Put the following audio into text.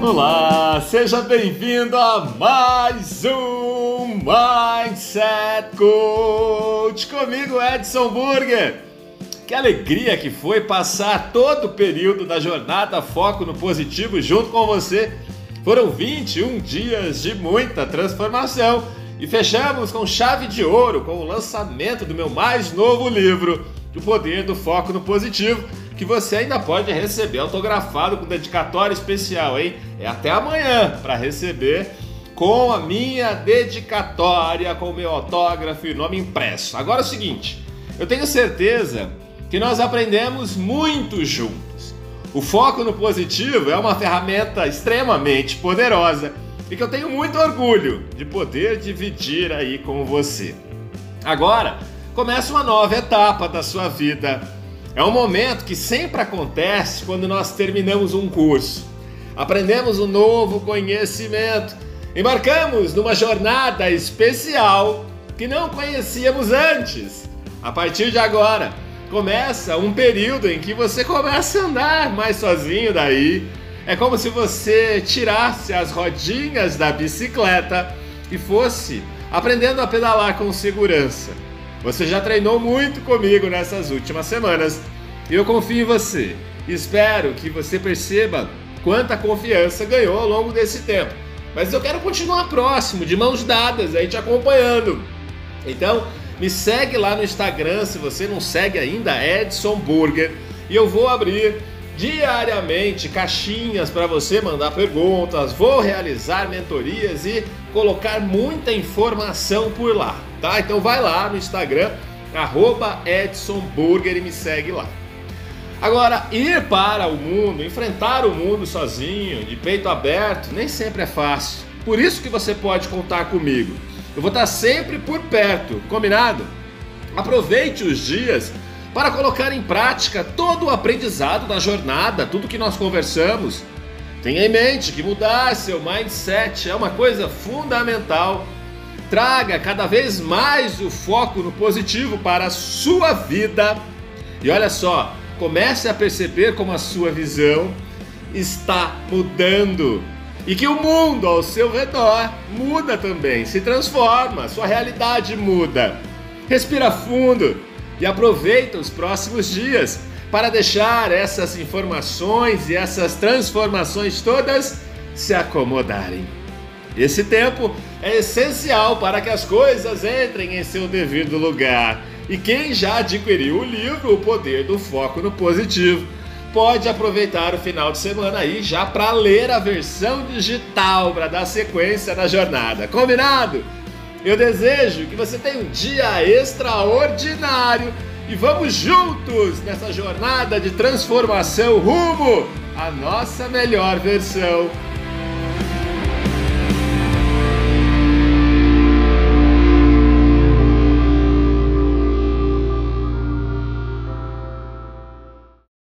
Olá, seja bem-vindo a mais um Mindset Coach comigo, Edson Burger. Que alegria que foi passar todo o período da jornada Foco no Positivo junto com você. Foram 21 dias de muita transformação e fechamos com chave de ouro com o lançamento do meu mais novo livro, O Poder do Foco no Positivo que você ainda pode receber autografado com dedicatório especial, hein? É até amanhã para receber com a minha dedicatória, com o meu autógrafo e nome impresso. Agora é o seguinte, eu tenho certeza que nós aprendemos muito juntos. O foco no positivo é uma ferramenta extremamente poderosa e que eu tenho muito orgulho de poder dividir aí com você. Agora, começa uma nova etapa da sua vida é um momento que sempre acontece quando nós terminamos um curso, aprendemos um novo conhecimento, embarcamos numa jornada especial que não conhecíamos antes. A partir de agora, começa um período em que você começa a andar mais sozinho daí. É como se você tirasse as rodinhas da bicicleta e fosse aprendendo a pedalar com segurança. Você já treinou muito comigo nessas últimas semanas e eu confio em você. Espero que você perceba quanta confiança ganhou ao longo desse tempo. Mas eu quero continuar próximo, de mãos dadas, aí te acompanhando. Então, me segue lá no Instagram, se você não segue ainda, Edson Burger, e eu vou abrir diariamente caixinhas para você mandar perguntas, vou realizar mentorias e colocar muita informação por lá, tá? Então vai lá no Instagram, arroba Edson Burger e me segue lá. Agora, ir para o mundo, enfrentar o mundo sozinho, de peito aberto, nem sempre é fácil. Por isso que você pode contar comigo. Eu vou estar sempre por perto, combinado? Aproveite os dias para colocar em prática todo o aprendizado da jornada, tudo que nós conversamos. Tenha em mente que mudar seu mindset é uma coisa fundamental. Traga cada vez mais o foco no positivo para a sua vida. E olha só, comece a perceber como a sua visão está mudando e que o mundo ao seu redor muda também, se transforma, sua realidade muda. Respira fundo e aproveita os próximos dias para deixar essas informações e essas transformações todas se acomodarem. Esse tempo é essencial para que as coisas entrem em seu devido lugar. E quem já adquiriu o livro O Poder do Foco no Positivo pode aproveitar o final de semana aí já para ler a versão digital para dar sequência na jornada. Combinado? Eu desejo que você tenha um dia extraordinário e vamos juntos nessa jornada de transformação rumo à nossa melhor versão